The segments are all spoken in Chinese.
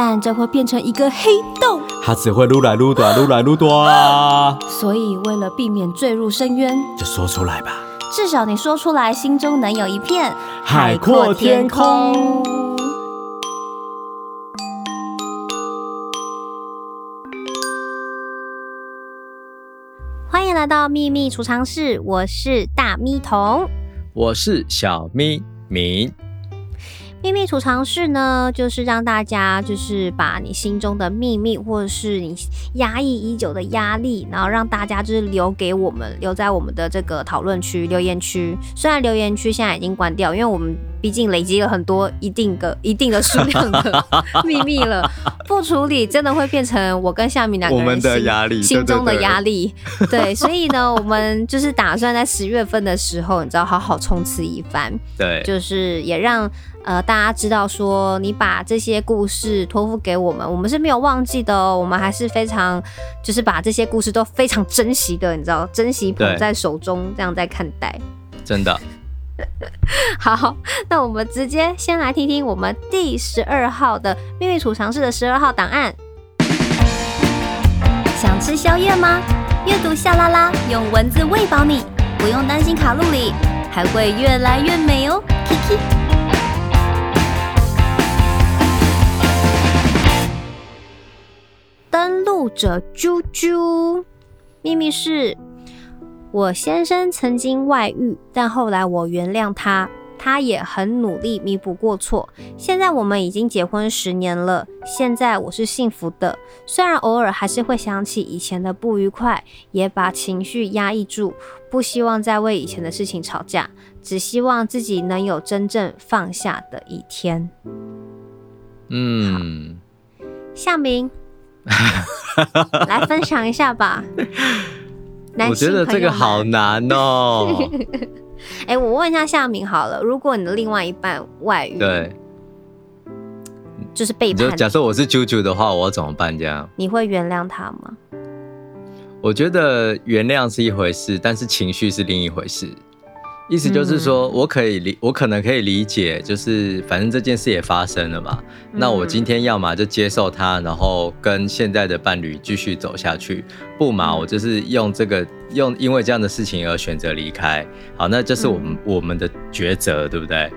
但这会变成一个黑洞，它只会撸来撸短，撸来撸短。所以为了避免坠入深渊，就说出来吧。至少你说出来，心中能有一片海阔天空。欢迎来到秘密储藏室，我是大咪童。我是小咪咪。秘密储藏室呢，就是让大家就是把你心中的秘密，或者是你压抑已久的压力，然后让大家就是留给我们，留在我们的这个讨论区、留言区。虽然留言区现在已经关掉，因为我们。毕竟累积了很多一定的、一定的数量的 秘密了，不处理真的会变成我跟夏米两个人心，力心中的压力。对，所以呢，我们就是打算在十月份的时候，你知道，好好冲刺一番。对，就是也让呃大家知道说，你把这些故事托付给我们，我们是没有忘记的哦，我们还是非常就是把这些故事都非常珍惜的，你知道，珍惜捧在手中，这样在看待。真的。好，那我们直接先来听听我们第十二号的秘密储藏室的十二号档案。想吃宵夜吗？阅读夏拉拉用文字喂饱你，不用担心卡路里，还会越来越美哦。Kiki，登录者啾啾，秘密是。我先生曾经外遇，但后来我原谅他，他也很努力弥补过错。现在我们已经结婚十年了，现在我是幸福的。虽然偶尔还是会想起以前的不愉快，也把情绪压抑住，不希望再为以前的事情吵架，只希望自己能有真正放下的一天。嗯，夏明，来分享一下吧。我觉得这个好难哦。哎、欸，我问一下夏明好了，如果你的另外一半外遇，对，就是背叛，假设我是啾啾的话，我要怎么办？这样你会原谅他吗？我觉得原谅是一回事，但是情绪是另一回事。意思就是说，我可以理，我可能可以理解，就是反正这件事也发生了嘛。那我今天要么就接受它，然后跟现在的伴侣继续走下去；不嘛，我就是用这个用因为这样的事情而选择离开。好，那这是我们我们的抉择，对不对？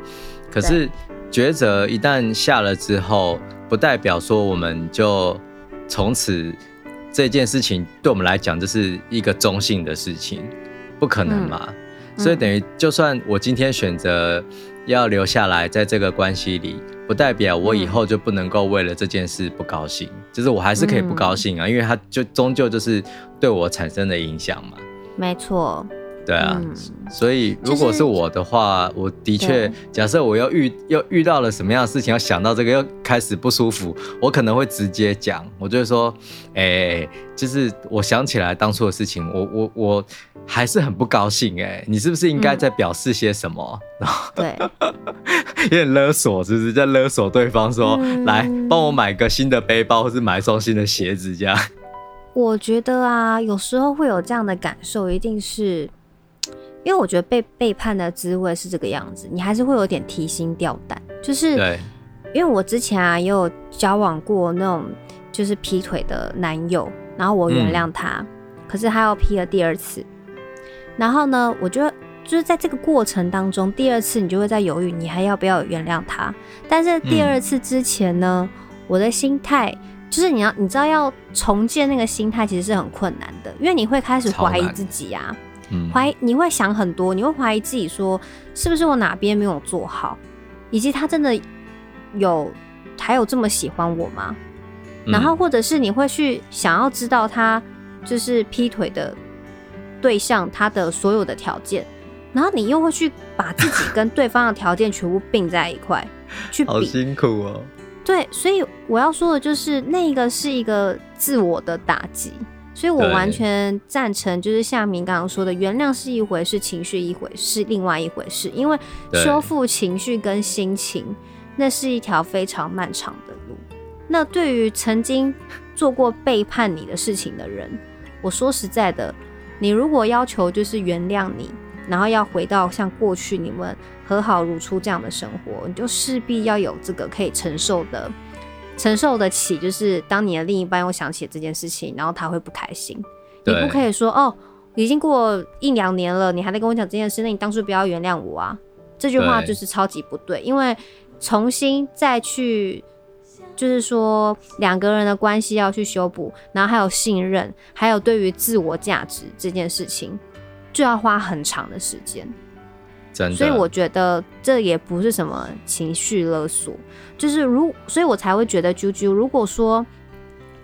可是抉择一旦下了之后，不代表说我们就从此这件事情对我们来讲就是一个中性的事情，不可能嘛。所以等于，就算我今天选择要留下来，在这个关系里，不代表我以后就不能够为了这件事不高兴，就是我还是可以不高兴啊，因为它就终究就是对我产生的影响嘛。没错。对啊，嗯、所以如果是我的话，就是、我的确，假设我又遇又遇到了什么样的事情，要想到这个又开始不舒服，我可能会直接讲，我就会说，哎、欸，就是我想起来当初的事情，我我我还是很不高兴、欸，哎，你是不是应该在表示些什么？嗯、对，有点勒索，是不是在勒索对方说，嗯、来帮我买个新的背包，或是买一双新的鞋子这样？我觉得啊，有时候会有这样的感受，一定是。因为我觉得被背叛的滋味是这个样子，你还是会有点提心吊胆。就是，因为我之前啊也有交往过那种就是劈腿的男友，然后我原谅他，嗯、可是他又劈了第二次。然后呢，我觉得就是在这个过程当中，第二次你就会在犹豫，你还要不要原谅他？但是第二次之前呢，嗯、我的心态就是你要你知道要重建那个心态，其实是很困难的，因为你会开始怀疑自己啊。怀疑，你会想很多，你会怀疑自己说是不是我哪边没有做好，以及他真的有还有这么喜欢我吗？嗯、然后或者是你会去想要知道他就是劈腿的对象他的所有的条件，然后你又会去把自己跟对方的条件全部并在一块 去比，好辛苦哦。对，所以我要说的就是，那个是一个自我的打击。所以我完全赞成，就是像明刚刚说的，原谅是一回事，情绪一回是另外一回事。因为修复情绪跟心情，那是一条非常漫长的路。那对于曾经做过背叛你的事情的人，我说实在的，你如果要求就是原谅你，然后要回到像过去你们和好如初这样的生活，你就势必要有这个可以承受的。承受得起，就是当你的另一半又想起这件事情，然后他会不开心。你不可以说哦，已经过一两年了，你还在跟我讲这件事，那你当初不要原谅我啊！这句话就是超级不对，因为重新再去，就是说两个人的关系要去修补，然后还有信任，还有对于自我价值这件事情，就要花很长的时间。所以我觉得这也不是什么情绪勒索，就是如，所以我才会觉得啾啾，如果说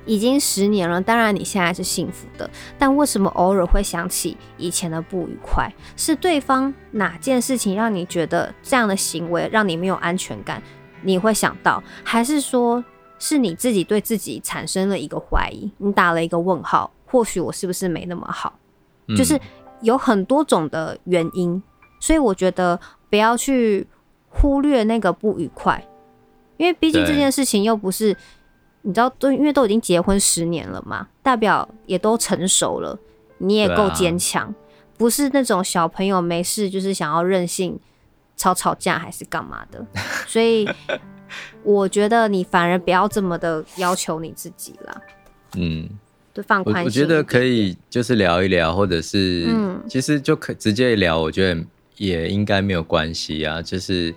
已经十年了，当然你现在是幸福的，但为什么偶尔会想起以前的不愉快？是对方哪件事情让你觉得这样的行为让你没有安全感？你会想到，还是说是你自己对自己产生了一个怀疑？你打了一个问号，或许我是不是没那么好？就是有很多种的原因。所以我觉得不要去忽略那个不愉快，因为毕竟这件事情又不是你知道，都因为都已经结婚十年了嘛，代表也都成熟了，你也够坚强，不是那种小朋友没事就是想要任性吵吵架还是干嘛的。所以我觉得你反而不要这么的要求你自己啦。嗯。我我觉得可以，就是聊一聊，或者是，嗯，其实就可直接聊，我觉得也应该没有关系啊。就是，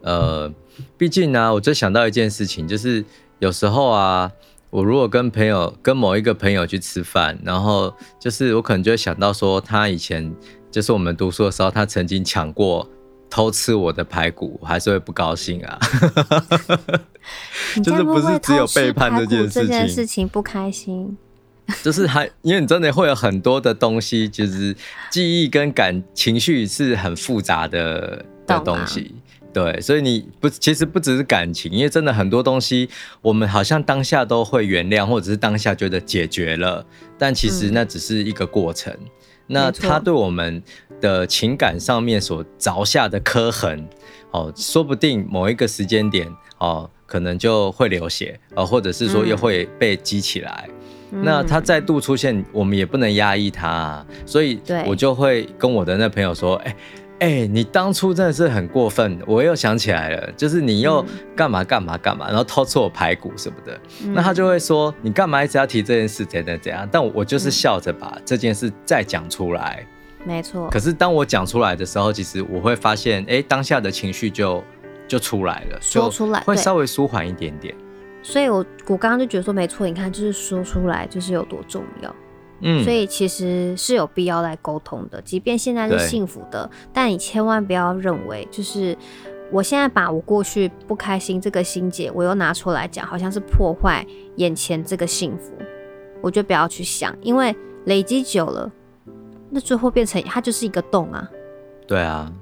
呃，毕竟呢，我就想到一件事情，就是有时候啊，我如果跟朋友跟某一个朋友去吃饭，然后就是我可能就会想到说，他以前就是我们读书的时候，他曾经抢过偷吃我的排骨，我还是会不高兴啊。就是不是只有背叛这件事情，这件事情不开心。就是还，因为你真的会有很多的东西，就是记忆跟感情绪是很复杂的的东西，对，所以你不其实不只是感情，因为真的很多东西，我们好像当下都会原谅，或者是当下觉得解决了，但其实那只是一个过程。嗯、那他对我们的情感上面所凿下的刻痕，哦，说不定某一个时间点，哦，可能就会流血，哦，或者是说又会被激起来。嗯那他再度出现，我们也不能压抑他啊，所以我就会跟我的那朋友说：“哎，哎，你当初真的是很过分，我又想起来了，就是你又干嘛干嘛干嘛，然后偷吃我排骨什么的。”那他就会说：“你干嘛一直要提这件事？怎样怎样？”但我就是笑着把这件事再讲出来。没错。可是当我讲出来的时候，其实我会发现，哎，当下的情绪就就出来了，说出来会稍微舒缓一点点。所以我，我我刚刚就觉得说没错，你看，就是说出来就是有多重要，嗯，所以其实是有必要来沟通的，即便现在是幸福的，但你千万不要认为，就是我现在把我过去不开心这个心结，我又拿出来讲，好像是破坏眼前这个幸福，我就不要去想，因为累积久了，那最后变成它就是一个洞啊。对啊，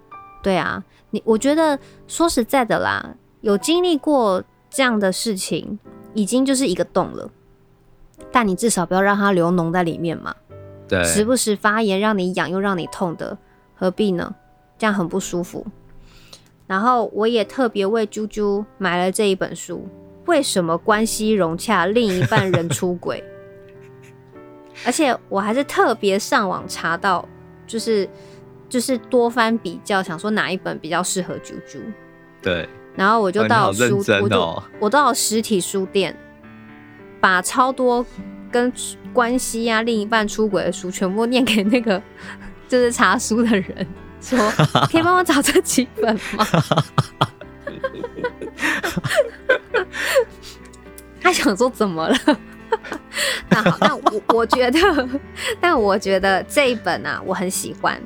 对啊，你我觉得说实在的啦，有经历过。这样的事情已经就是一个洞了，但你至少不要让它流脓在里面嘛。对，时不时发炎，让你痒又让你痛的，何必呢？这样很不舒服。然后我也特别为啾啾买了这一本书，为什么关系融洽，另一半人出轨？而且我还是特别上网查到，就是就是多番比较，想说哪一本比较适合啾啾。对。然后我就到书，哦、我就我到实体书店，把超多跟关系啊、另一半出轨的书全部念给那个 就是查书的人，说 可以帮我找这几本吗？他想说怎么了？那好，那我我觉得，但我觉得这一本啊，我很喜欢。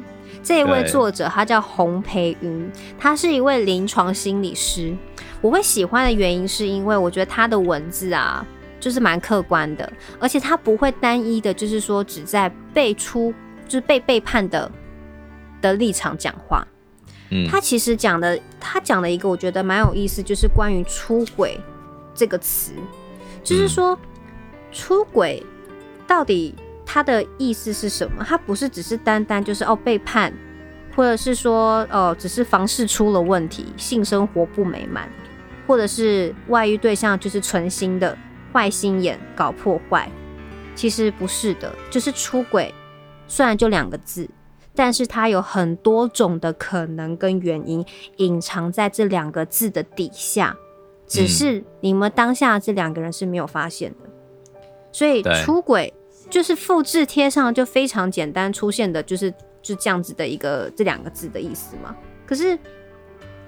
这一位作者他叫洪培云，他是一位临床心理师。我会喜欢的原因是因为我觉得他的文字啊，就是蛮客观的，而且他不会单一的，就是说只在被出就是被背叛的的立场讲话。嗯，他其实讲的，他讲的一个我觉得蛮有意思，就是关于出轨这个词，就是说出轨到底它的意思是什么？它不是只是单单就是哦背叛，或者是说哦只是房事出了问题，性生活不美满，或者是外遇对象就是存心的坏心眼搞破坏。其实不是的，就是出轨，虽然就两个字。但是它有很多种的可能跟原因隐藏在这两个字的底下，只是你们当下这两个人是没有发现的。所以出轨就是复制贴上就非常简单出现的，就是就这样子的一个这两个字的意思嘛。可是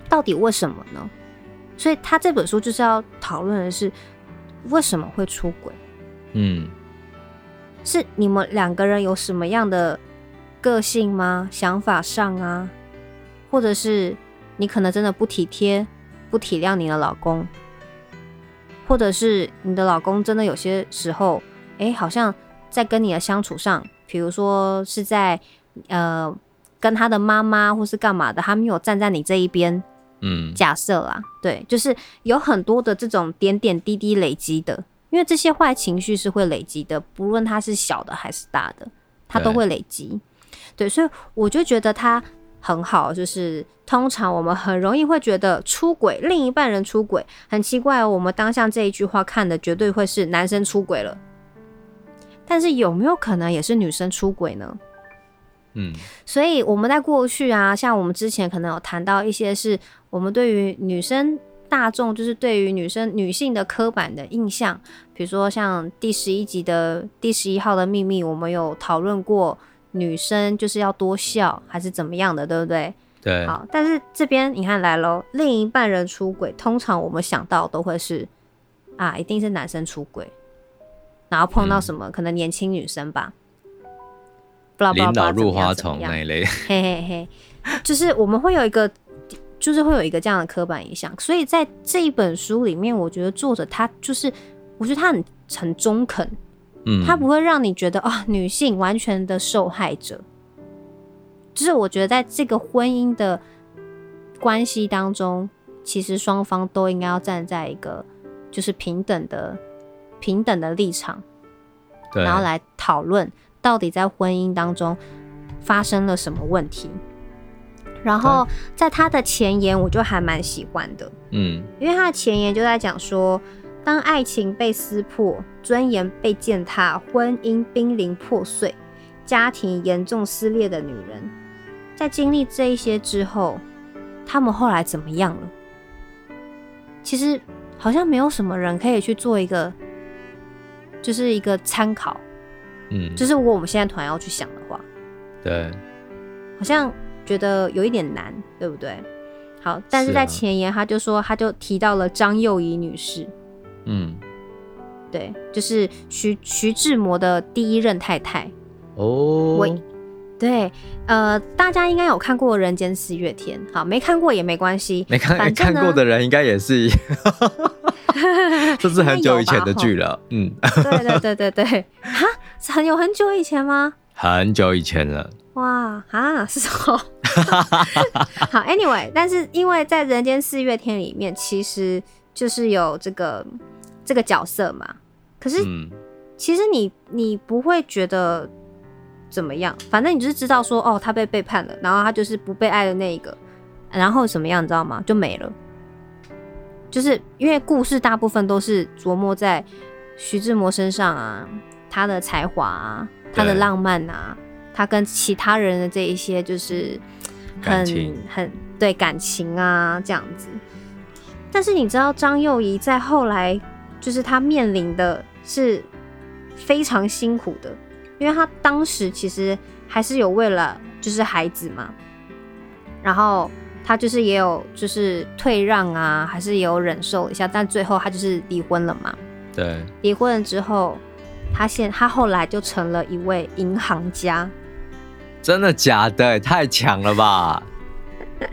到底为什么呢？所以他这本书就是要讨论的是为什么会出轨？嗯，是你们两个人有什么样的？个性吗？想法上啊，或者是你可能真的不体贴、不体谅你的老公，或者是你的老公真的有些时候，哎、欸，好像在跟你的相处上，比如说是在呃跟他的妈妈或是干嘛的，他没有站在你这一边。嗯，假设啦，对，就是有很多的这种点点滴滴累积的，因为这些坏情绪是会累积的，不论它是小的还是大的，它都会累积。对，所以我就觉得他很好，就是通常我们很容易会觉得出轨，另一半人出轨，很奇怪哦。我们当下这一句话看的绝对会是男生出轨了，但是有没有可能也是女生出轨呢？嗯，所以我们在过去啊，像我们之前可能有谈到一些是我们对于女生大众，就是对于女生女性的刻板的印象，比如说像第十一集的第十一号的秘密，我们有讨论过。女生就是要多笑，还是怎么样的，对不对？对。好，但是这边你看来喽，另一半人出轨，通常我们想到都会是啊，一定是男生出轨，然后碰到什么、嗯、可能年轻女生吧，领导入花丛那一类，嘿嘿嘿，就是我们会有一个，就是会有一个这样的刻板印象，所以在这一本书里面，我觉得作者他就是，我觉得他很很中肯。嗯。他不会让你觉得啊、哦，女性完全的受害者。就是我觉得在这个婚姻的关系当中，其实双方都应该要站在一个就是平等的平等的立场，对，然后来讨论到底在婚姻当中发生了什么问题。然后在他的前言，我就还蛮喜欢的，嗯，因为他的前言就在讲说。当爱情被撕破，尊严被践踏，婚姻濒临破碎，家庭严重撕裂的女人，在经历这一些之后，他们后来怎么样了？其实好像没有什么人可以去做一个，就是一个参考。嗯，就是如果我们现在突然要去想的话，对，好像觉得有一点难，对不对？好，但是在前言他就说，他就提到了张幼仪女士。嗯，对，就是徐徐志摩的第一任太太哦。喂，对，呃，大家应该有看过《人间四月天》，好，没看过也没关系，没看没看过的人应该也是，这是很久以前的剧了。嗯，对对对对对，哈，很有很久以前吗？很久以前了。哇啊，是什么？好，Anyway，但是因为在《人间四月天》里面，其实就是有这个。这个角色嘛，可是其实你你不会觉得怎么样，反正你就是知道说哦，他被背叛了，然后他就是不被爱的那一个，然后什么样你知道吗？就没了。就是因为故事大部分都是琢磨在徐志摩身上啊，他的才华啊，他的浪漫啊，他跟其他人的这一些就是很很对感情啊这样子。但是你知道张幼仪在后来。就是他面临的是非常辛苦的，因为他当时其实还是有为了就是孩子嘛，然后他就是也有就是退让啊，还是也有忍受一下，但最后他就是离婚了嘛。对，离婚了之后，他现他后来就成了一位银行家。真的假的？太强了吧！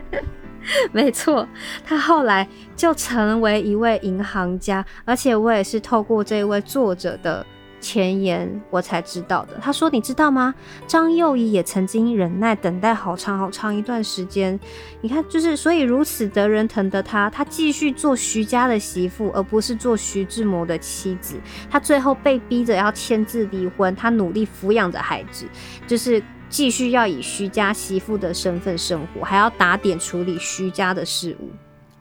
没错，他后来就成为一位银行家，而且我也是透过这一位作者的前言我才知道的。他说：“你知道吗？张幼仪也曾经忍耐等待好长好长一段时间。你看，就是所以如此得人疼的他，他继续做徐家的媳妇，而不是做徐志摩的妻子。他最后被逼着要签字离婚，他努力抚养着孩子，就是继续要以徐家媳妇的身份生活，还要打点处理徐家的事务。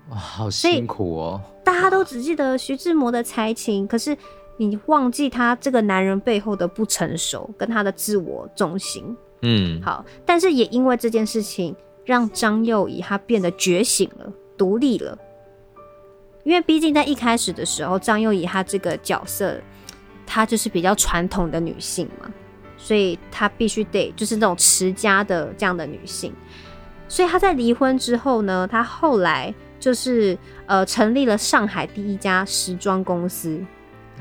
哇，好辛苦哦！大家都只记得徐志摩的才情，可是。”你忘记他这个男人背后的不成熟，跟他的自我中心。嗯，好，但是也因为这件事情，让张幼仪她变得觉醒了，独立了。因为毕竟在一开始的时候，张幼仪她这个角色，她就是比较传统的女性嘛，所以她必须得就是那种持家的这样的女性。所以她在离婚之后呢，她后来就是呃成立了上海第一家时装公司。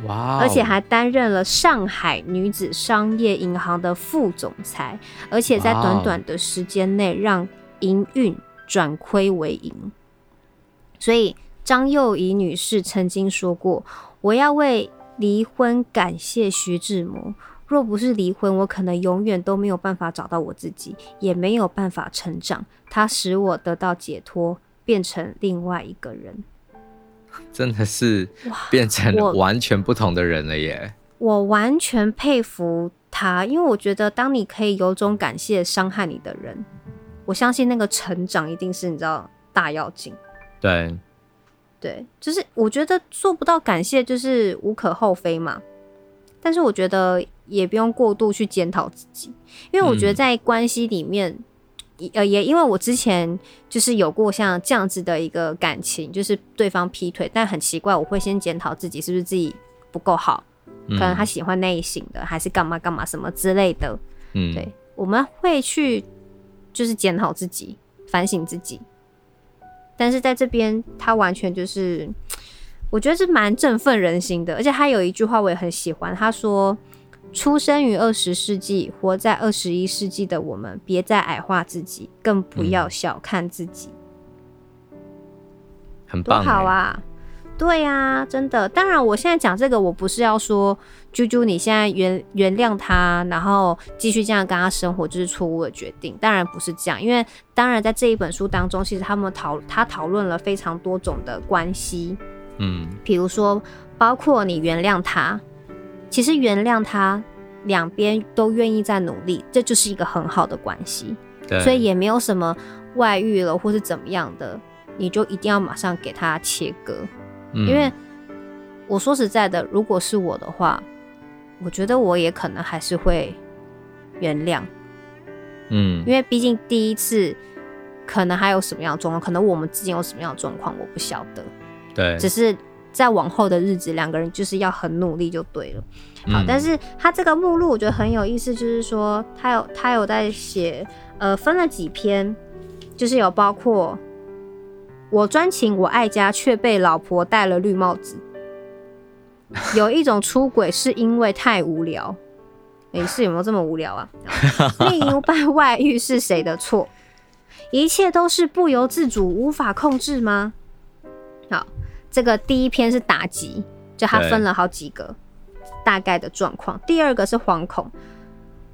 哇！而且还担任了上海女子商业银行的副总裁，而且在短短的时间内让营运转亏为盈。所以张幼仪女士曾经说过：“我要为离婚感谢徐志摩，若不是离婚，我可能永远都没有办法找到我自己，也没有办法成长。他使我得到解脱，变成另外一个人。” 真的是变成完全不同的人了耶！我，我完全佩服他，因为我觉得当你可以由衷感谢伤害你的人，我相信那个成长一定是你知道大要紧。对，对，就是我觉得做不到感谢就是无可厚非嘛，但是我觉得也不用过度去检讨自己，因为我觉得在关系里面。嗯呃，也因为我之前就是有过像这样子的一个感情，就是对方劈腿，但很奇怪，我会先检讨自己是不是自己不够好，可能他喜欢那一型的，还是干嘛干嘛什么之类的。嗯，对，我们会去就是检讨自己，反省自己。但是在这边，他完全就是，我觉得是蛮振奋人心的，而且他有一句话我也很喜欢，他说。出生于二十世纪，活在二十一世纪的我们，别再矮化自己，更不要小看自己。嗯、很棒，多好啊！对呀、啊，真的。当然，我现在讲这个，我不是要说啾啾，你现在原原谅他，然后继续这样跟他生活，就是错误的决定。当然不是这样，因为当然在这一本书当中，其实他们讨他讨论了非常多种的关系。嗯，比如说，包括你原谅他。其实原谅他，两边都愿意在努力，这就是一个很好的关系。对，所以也没有什么外遇了或是怎么样的，你就一定要马上给他切割。嗯，因为我说实在的，如果是我的话，我觉得我也可能还是会原谅。嗯，因为毕竟第一次可能还有什么样的状况，可能我们之间有什么样的状况，我不晓得。对，只是。在往后的日子，两个人就是要很努力就对了。好，嗯、但是他这个目录我觉得很有意思，就是说他有他有在写，呃，分了几篇，就是有包括我专情我爱家，却被老婆戴了绿帽子。有一种出轨是因为太无聊，没、欸、事有没有这么无聊啊？另一半外遇是谁的错？一切都是不由自主、无法控制吗？好。这个第一篇是打击，就他分了好几个大概的状况。第二个是惶恐，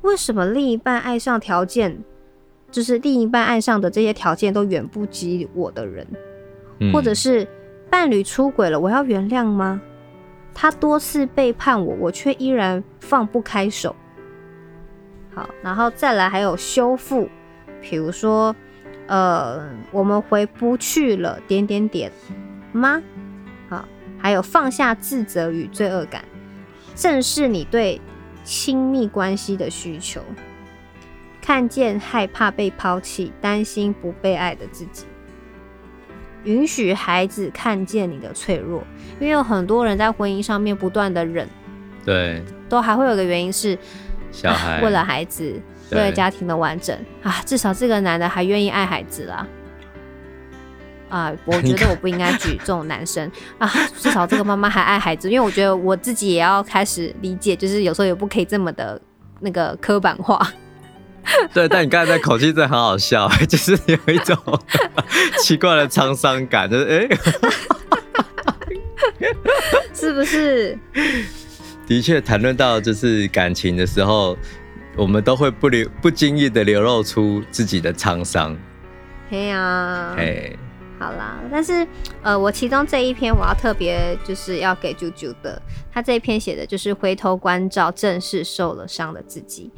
为什么另一半爱上条件，就是另一半爱上的这些条件都远不及我的人，嗯、或者是伴侣出轨了，我要原谅吗？他多次背叛我，我却依然放不开手。好，然后再来还有修复，比如说，呃，我们回不去了，点点点吗？好还有放下自责与罪恶感，正视你对亲密关系的需求，看见害怕被抛弃、担心不被爱的自己，允许孩子看见你的脆弱，因为有很多人在婚姻上面不断的忍，对，都还会有个原因是小孩，为了孩子，为了家庭的完整。啊，至少这个男的还愿意爱孩子啦。啊，我觉得我不应该举这种男生啊，至少这个妈妈还爱孩子，因为我觉得我自己也要开始理解，就是有时候也不可以这么的那个刻板化。对，但你刚才的口气真的很好笑，就是有一种 奇怪的沧桑感，就是哎，欸、是不是？的确谈论到就是感情的时候，我们都会不流不经意的流露出自己的沧桑。嘿呀，嘿，好啦，但是呃，我其中这一篇我要特别就是要给啾啾的，他这一篇写的就是回头关照，正是受了伤的自己。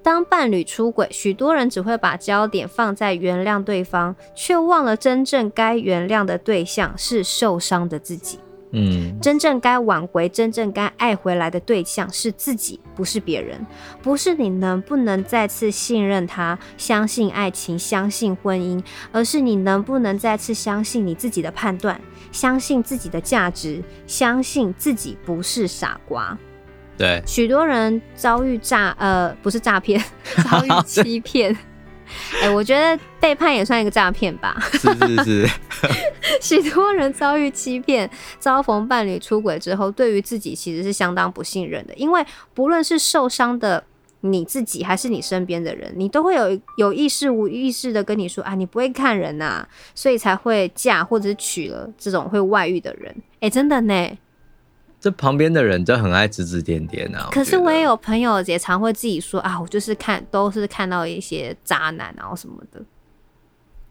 当伴侣出轨，许多人只会把焦点放在原谅对方，却忘了真正该原谅的对象是受伤的自己。嗯，真正该挽回、真正该爱回来的对象是自己，不是别人，不是你能不能再次信任他、相信爱情、相信婚姻，而是你能不能再次相信你自己的判断、相信自己的价值、相信自己不是傻瓜。对，许多人遭遇诈，呃，不是诈骗，遭遇欺骗。哎、欸，我觉得背叛也算一个诈骗吧。是是是。许多人遭遇欺骗，遭逢伴侣出轨之后，对于自己其实是相当不信任的。因为不论是受伤的你自己，还是你身边的人，你都会有有意识无意识的跟你说啊，你不会看人呐、啊，所以才会嫁或者是娶了这种会外遇的人。哎、欸，真的呢。这旁边的人就很爱指指点点啊。可是我也有朋友也常会自己说啊，我就是看都是看到一些渣男然后什么的。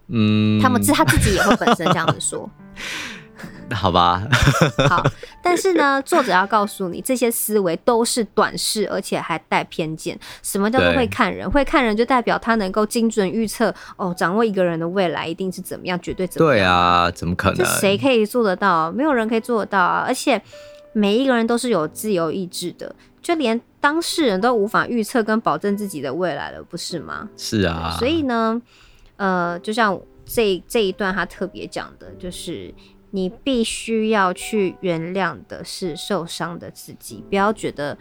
嗯，他们自他自己也会本身这样子说。好吧。好，但是呢，作者要告诉你，这些思维都是短视，而且还带偏见。什么叫做会看人？会看人就代表他能够精准预测哦，掌握一个人的未来一定是怎么样，绝对怎么样。对啊，怎么可能？谁可以做得到？没有人可以做得到啊！而且。每一个人都是有自由意志的，就连当事人都无法预测跟保证自己的未来了，不是吗？是啊。所以呢，呃，就像这这一段他特别讲的，就是你必须要去原谅的是受伤的自己，不要觉得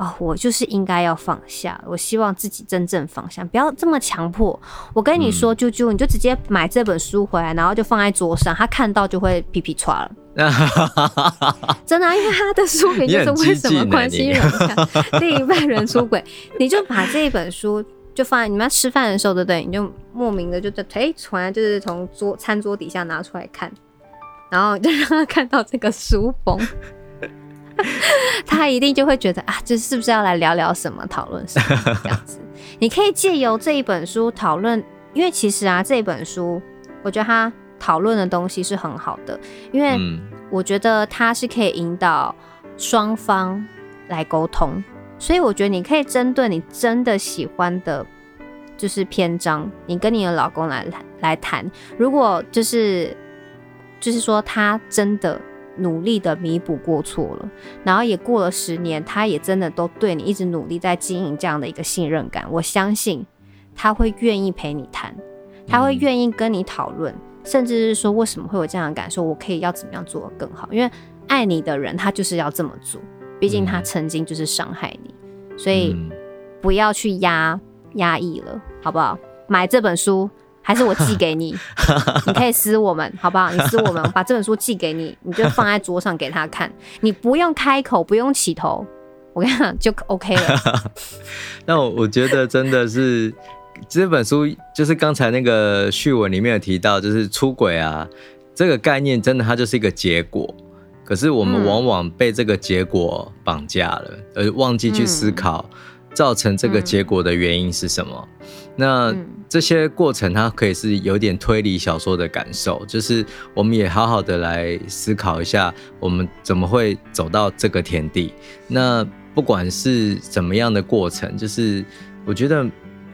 哦，我就是应该要放下。我希望自己真正放下，不要这么强迫。我跟你说，啾啾，你就直接买这本书回来，然后就放在桌上，他看到就会皮皮剉了。真的、啊，因为他的书名就是为什么关系融洽，另一半人出轨，你就把这一本书就放在你们要吃饭的时候，对不对？你就莫名的就在哎，突然就是从桌餐桌底下拿出来看，然后就让他看到这个书封，他一定就会觉得啊，这是不是要来聊聊什么，讨论什么这样子？你可以借由这一本书讨论，因为其实啊，这一本书我觉得他。讨论的东西是很好的，因为我觉得它是可以引导双方来沟通，所以我觉得你可以针对你真的喜欢的，就是篇章，你跟你的老公来来谈。如果就是就是说他真的努力的弥补过错了，然后也过了十年，他也真的都对你一直努力在经营这样的一个信任感，我相信他会愿意陪你谈，他会愿意跟你讨论。甚至是说，为什么会有这样的感受？我可以要怎么样做得更好？因为爱你的人，他就是要这么做。毕竟他曾经就是伤害你，所以不要去压压抑了，好不好？买这本书，还是我寄给你？你可以撕我们，好不好？你撕我们，我把这本书寄给你，你就放在桌上给他看。你不用开口，不用起头，我跟你讲就 OK 了。那我我觉得真的是。这本书就是刚才那个序文里面有提到，就是出轨啊，这个概念真的它就是一个结果，可是我们往往被这个结果绑架了，而忘记去思考造成这个结果的原因是什么。那这些过程它可以是有点推理小说的感受，就是我们也好好的来思考一下，我们怎么会走到这个田地。那不管是怎么样的过程，就是我觉得。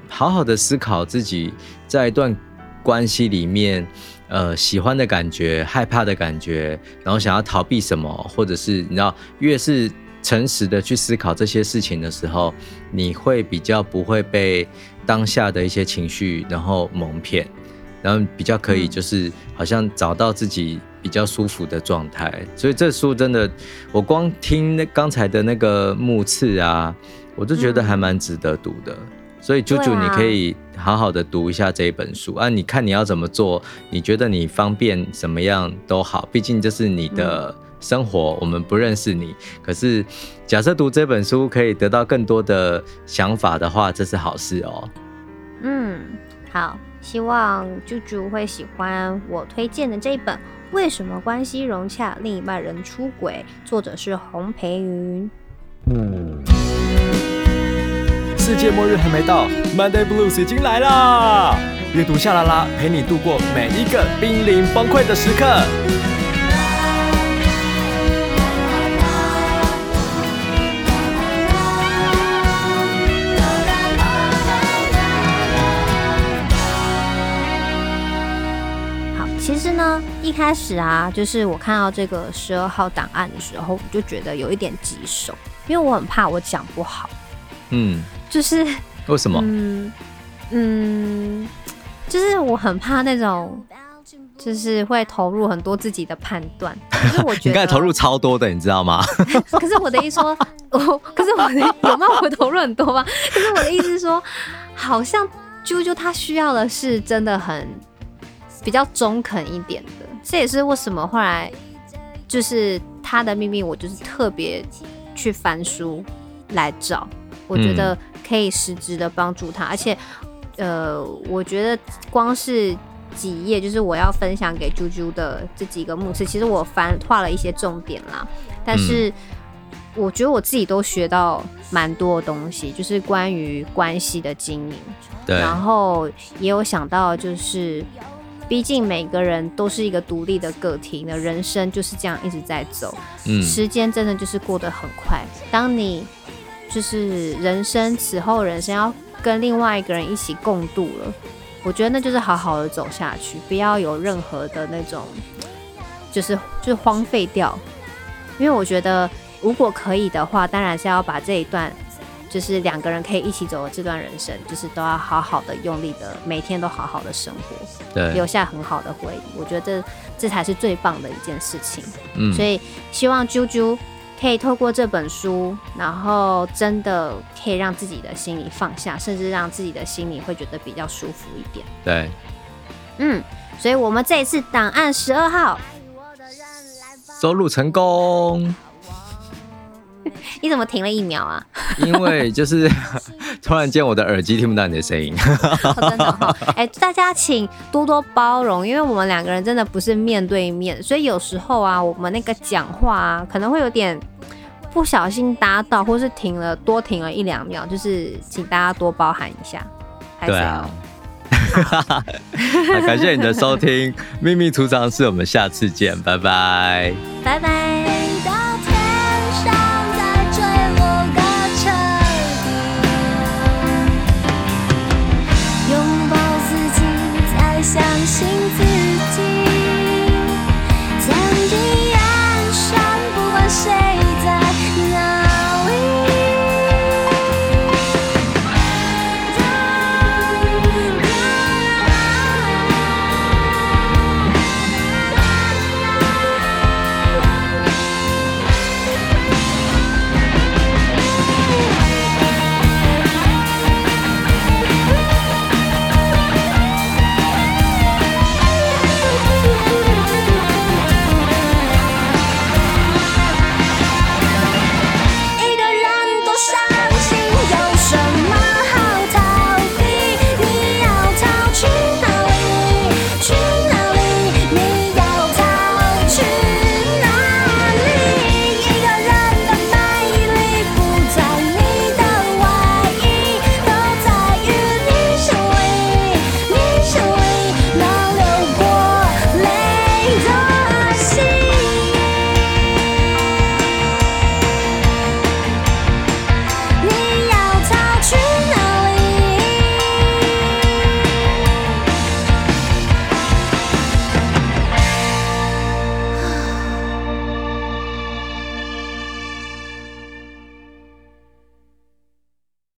好好的思考自己在一段关系里面，呃，喜欢的感觉、害怕的感觉，然后想要逃避什么，或者是你知道，越是诚实的去思考这些事情的时候，你会比较不会被当下的一些情绪然后蒙骗，然后比较可以就是好像找到自己比较舒服的状态。所以这书真的，我光听那刚才的那个目次啊，我就觉得还蛮值得读的。所以，啾啾，你可以好好的读一下这一本书啊！你看你要怎么做？你觉得你方便怎么样都好，毕竟这是你的生活，我们不认识你。可是，假设读这本书可以得到更多的想法的话，这是好事哦。嗯，好，希望啾啾会喜欢我推荐的这一本《为什么关系融洽，另一半人出轨》，作者是洪培云。世界末日还没到，Monday Blues 已经来啦！阅读夏 LaLa 陪你度过每一个濒临崩溃的时刻。其实呢，一开始啊，就是我看到这个十二号档案的时候，我就觉得有一点棘手，因为我很怕我讲不好。嗯，就是为什么？嗯嗯。就是我很怕那种，就是会投入很多自己的判断。可是我觉得你刚才投入超多的，你知道吗？可是我的意思说，我可是我的有没有我投入很多吗？可是我的意思是说，好像啾啾他需要的是真的很比较中肯一点的。这也是为什么后来就是他的秘密，我就是特别去翻书来找，我觉得可以实质的帮助他，而且。呃，我觉得光是几页，就是我要分享给啾啾的这几个目次，其实我翻画了一些重点啦。但是我觉得我自己都学到蛮多的东西，就是关于关系的经营。对。然后也有想到，就是毕竟每个人都是一个独立的个体，的人生就是这样一直在走。嗯。时间真的就是过得很快。当你就是人生此后人生要。跟另外一个人一起共度了，我觉得那就是好好的走下去，不要有任何的那种，就是就是荒废掉。因为我觉得，如果可以的话，当然是要把这一段，就是两个人可以一起走的这段人生，就是都要好好的用力的，每天都好好的生活，对，留下很好的回忆。我觉得这这才是最棒的一件事情。嗯，所以希望啾啾。可以透过这本书，然后真的可以让自己的心里放下，甚至让自己的心里会觉得比较舒服一点。对，嗯，所以我们这一次档案十二号收录成功。你怎么停了一秒啊？因为就是 突然间我的耳机听不到你的声音。哦，真的哈，哎，大家请多多包容，因为我们两个人真的不是面对面，所以有时候啊，我们那个讲话啊，可能会有点不小心搭到，或是停了多停了一两秒，就是请大家多包涵一下。对啊。感谢你的收听，秘密储藏室，我们下次见，拜拜，拜拜。